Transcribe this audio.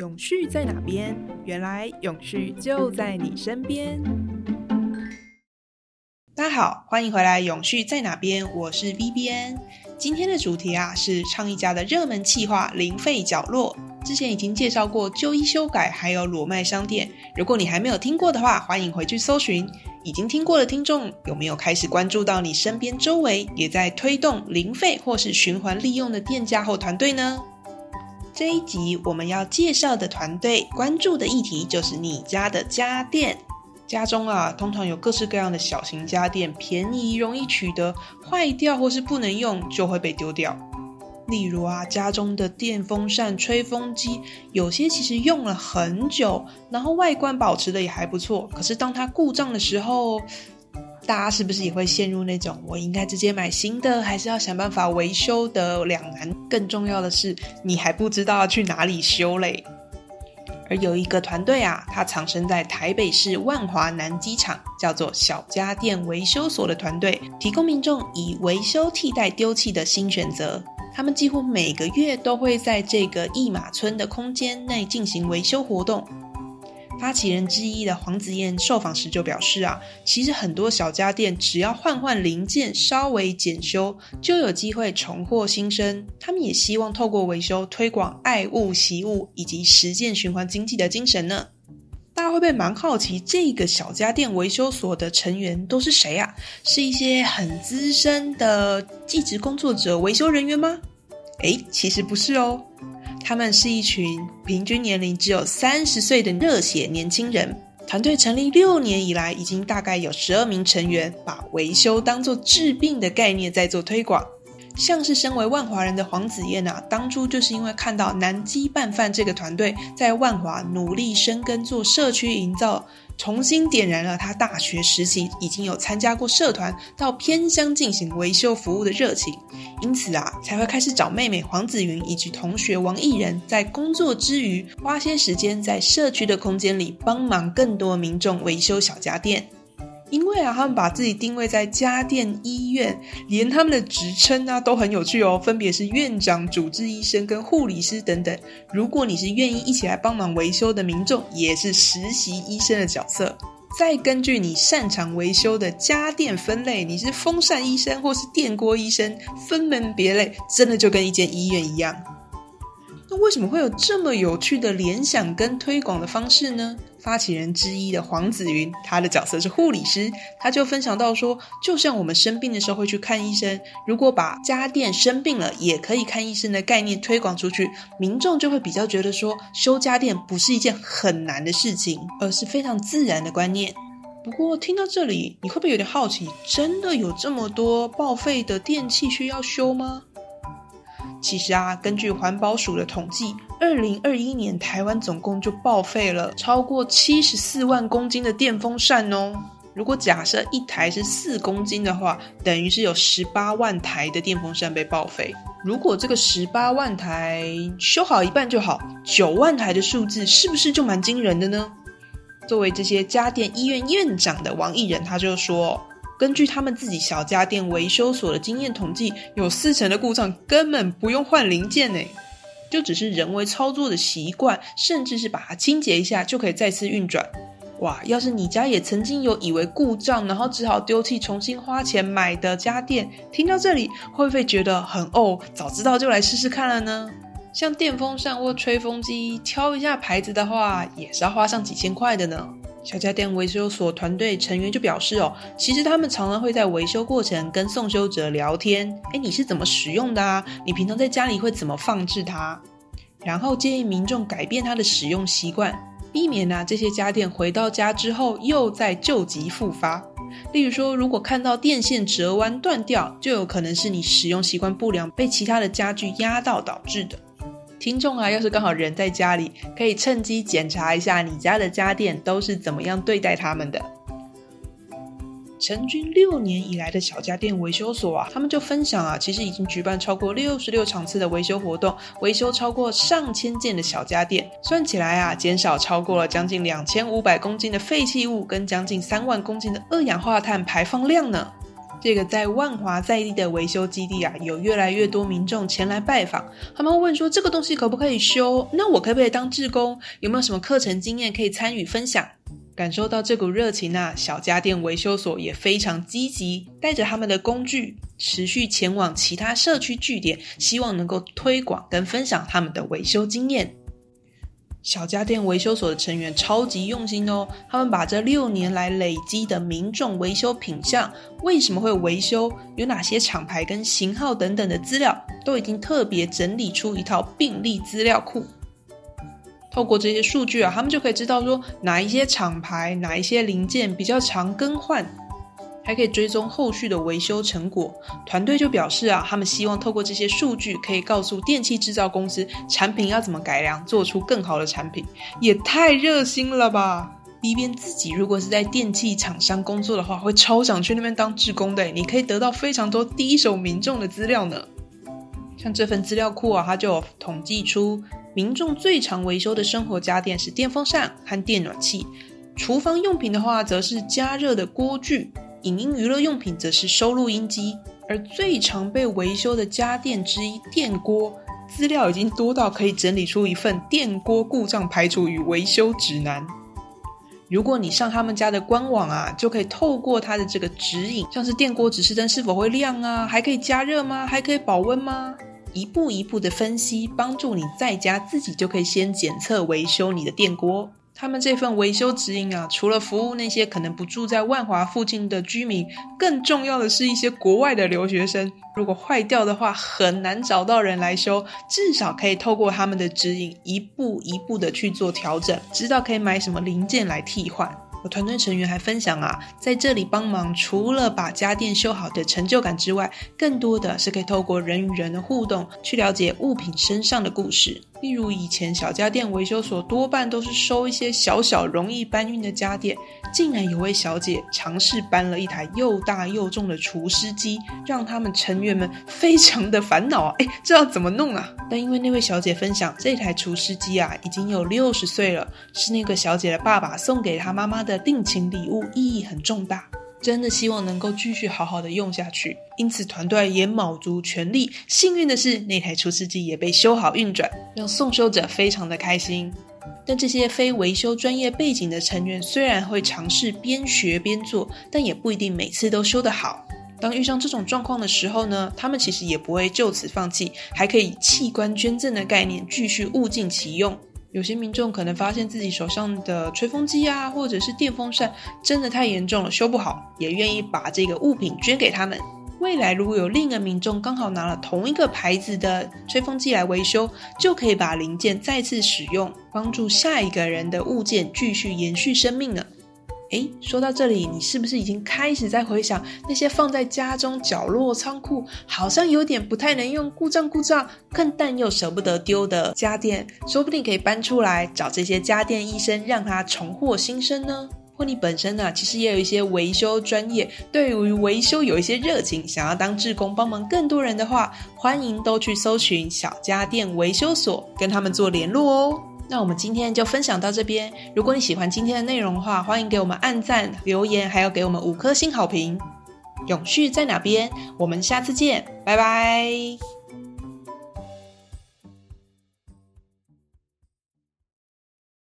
永续在哪边？原来永续就在你身边。大家好，欢迎回来。永续在哪边？我是 B B N。今天的主题啊是倡议家的热门企划——零废角落。之前已经介绍过旧衣修改，还有裸卖商店。如果你还没有听过的话，欢迎回去搜寻。已经听过的听众，有没有开始关注到你身边周围也在推动零废或是循环利用的店家或团队呢？这一集我们要介绍的团队关注的议题就是你家的家电。家中啊，通常有各式各样的小型家电，便宜容易取得，坏掉或是不能用就会被丢掉。例如啊，家中的电风扇、吹风机，有些其实用了很久，然后外观保持的也还不错，可是当它故障的时候，大家是不是也会陷入那种我应该直接买新的，还是要想办法维修的两难？更重要的是，你还不知道去哪里修嘞。而有一个团队啊，它藏身在台北市万华南机场，叫做小家电维修所的团队，提供民众以维修替代丢弃的新选择。他们几乎每个月都会在这个义马村的空间内进行维修活动。发起人之一的黄子燕受访时就表示啊，其实很多小家电只要换换零件，稍微检修，就有机会重获新生。他们也希望透过维修推广爱物惜物以及实践循环经济的精神呢。大家会不会蛮好奇，这个小家电维修所的成员都是谁啊？是一些很资深的技职工作者、维修人员吗？诶，其实不是哦。他们是一群平均年龄只有三十岁的热血年轻人。团队成立六年以来，已经大概有十二名成员，把维修当做治病的概念在做推广。像是身为万华人的黄子燕啊，当初就是因为看到南基拌饭这个团队在万华努力生根做社区营造。重新点燃了他大学时期已经有参加过社团到偏乡进行维修服务的热情，因此啊，才会开始找妹妹黄子云以及同学王艺人，在工作之余花些时间在社区的空间里帮忙更多民众维修小家电。因为啊，他们把自己定位在家电医院，连他们的职称啊都很有趣哦，分别是院长、主治医生跟护理师等等。如果你是愿意一起来帮忙维修的民众，也是实习医生的角色。再根据你擅长维修的家电分类，你是风扇医生或是电锅医生，分门别类，真的就跟一间医院一样。那为什么会有这么有趣的联想跟推广的方式呢？发起人之一的黄子云，他的角色是护理师，他就分享到说，就像我们生病的时候会去看医生，如果把家电生病了也可以看医生的概念推广出去，民众就会比较觉得说，修家电不是一件很难的事情，而是非常自然的观念。不过听到这里，你会不会有点好奇，真的有这么多报废的电器需要修吗？其实啊，根据环保署的统计，二零二一年台湾总共就报废了超过七十四万公斤的电风扇哦。如果假设一台是四公斤的话，等于是有十八万台的电风扇被报废。如果这个十八万台修好一半就好，九万台的数字是不是就蛮惊人的呢？作为这些家电医院院长的王艺仁，他就说。根据他们自己小家电维修所的经验统计，有四成的故障根本不用换零件呢，就只是人为操作的习惯，甚至是把它清洁一下就可以再次运转。哇，要是你家也曾经有以为故障，然后只好丢弃重新花钱买的家电，听到这里会不会觉得很哦？早知道就来试试看了呢？像电风扇或吹风机，挑一下牌子的话，也是要花上几千块的呢。小家电维修所团队成员就表示哦，其实他们常常会在维修过程跟送修者聊天，哎，你是怎么使用的啊？你平常在家里会怎么放置它？然后建议民众改变它的使用习惯，避免呢这些家电回到家之后又在旧疾复发。例如说，如果看到电线折弯断掉，就有可能是你使用习惯不良，被其他的家具压到导致的。听众啊，要是刚好人在家里，可以趁机检查一下你家的家电都是怎么样对待他们的。成军六年以来的小家电维修所啊，他们就分享啊，其实已经举办超过六十六场次的维修活动，维修超过上千件的小家电，算起来啊，减少超过了将近两千五百公斤的废弃物，跟将近三万公斤的二氧化碳排放量呢。这个在万华在地的维修基地啊，有越来越多民众前来拜访，他们会问说这个东西可不可以修？那我可不可以当志工？有没有什么课程经验可以参与分享？感受到这股热情啊，小家电维修所也非常积极，带着他们的工具，持续前往其他社区据点，希望能够推广跟分享他们的维修经验。小家电维修所的成员超级用心哦，他们把这六年来累积的民众维修品相，为什么会维修，有哪些厂牌跟型号等等的资料，都已经特别整理出一套病例资料库。透过这些数据啊，他们就可以知道说哪一些厂牌、哪一些零件比较常更换。还可以追踪后续的维修成果。团队就表示啊，他们希望透过这些数据，可以告诉电器制造公司产品要怎么改良，做出更好的产品。也太热心了吧！B 边自己如果是在电器厂商工作的话，会超想去那边当志工的。你可以得到非常多第一手民众的资料呢。像这份资料库啊，它就有统计出民众最常维修的生活家电是电风扇和电暖器；厨房用品的话，则是加热的锅具。影音娱乐用品则是收录音机，而最常被维修的家电之一电锅，资料已经多到可以整理出一份电锅故障排除与维修指南。如果你上他们家的官网啊，就可以透过它的这个指引，像是电锅指示灯是否会亮啊，还可以加热吗？还可以保温吗？一步一步的分析，帮助你在家自己就可以先检测维修你的电锅。他们这份维修指引啊，除了服务那些可能不住在万华附近的居民，更重要的是一些国外的留学生。如果坏掉的话，很难找到人来修，至少可以透过他们的指引，一步一步的去做调整，知道可以买什么零件来替换。我团队成员还分享啊，在这里帮忙，除了把家电修好的成就感之外，更多的是可以透过人与人的互动，去了解物品身上的故事。例如，以前小家电维修所多半都是收一些小小容易搬运的家电，竟然有位小姐尝试搬了一台又大又重的除湿机，让他们成员们非常的烦恼啊！哎，这要怎么弄啊？但因为那位小姐分享，这台除湿机啊已经有六十岁了，是那个小姐的爸爸送给她妈妈的的定情礼物，意义很重大。真的希望能够继续好好的用下去，因此团队也卯足全力。幸运的是，那台除湿机也被修好运转，让送修者非常的开心。但这些非维修专业背景的成员，虽然会尝试边学边做，但也不一定每次都修得好。当遇上这种状况的时候呢，他们其实也不会就此放弃，还可以器官捐赠的概念继续物尽其用。有些民众可能发现自己手上的吹风机啊，或者是电风扇真的太严重了，修不好，也愿意把这个物品捐给他们。未来如果有另一个民众刚好拿了同一个牌子的吹风机来维修，就可以把零件再次使用，帮助下一个人的物件继续延续生命了。诶，说到这里，你是不是已经开始在回想那些放在家中角落仓库，好像有点不太能用、故障故障，更但又舍不得丢的家电？说不定可以搬出来找这些家电医生，让他重获新生呢？或你本身呢，其实也有一些维修专业，对于维修有一些热情，想要当志工帮忙更多人的话，欢迎都去搜寻小家电维修所，跟他们做联络哦。那我们今天就分享到这边。如果你喜欢今天的内容的话，欢迎给我们按赞、留言，还有给我们五颗星好评。永续在哪边？我们下次见，拜拜。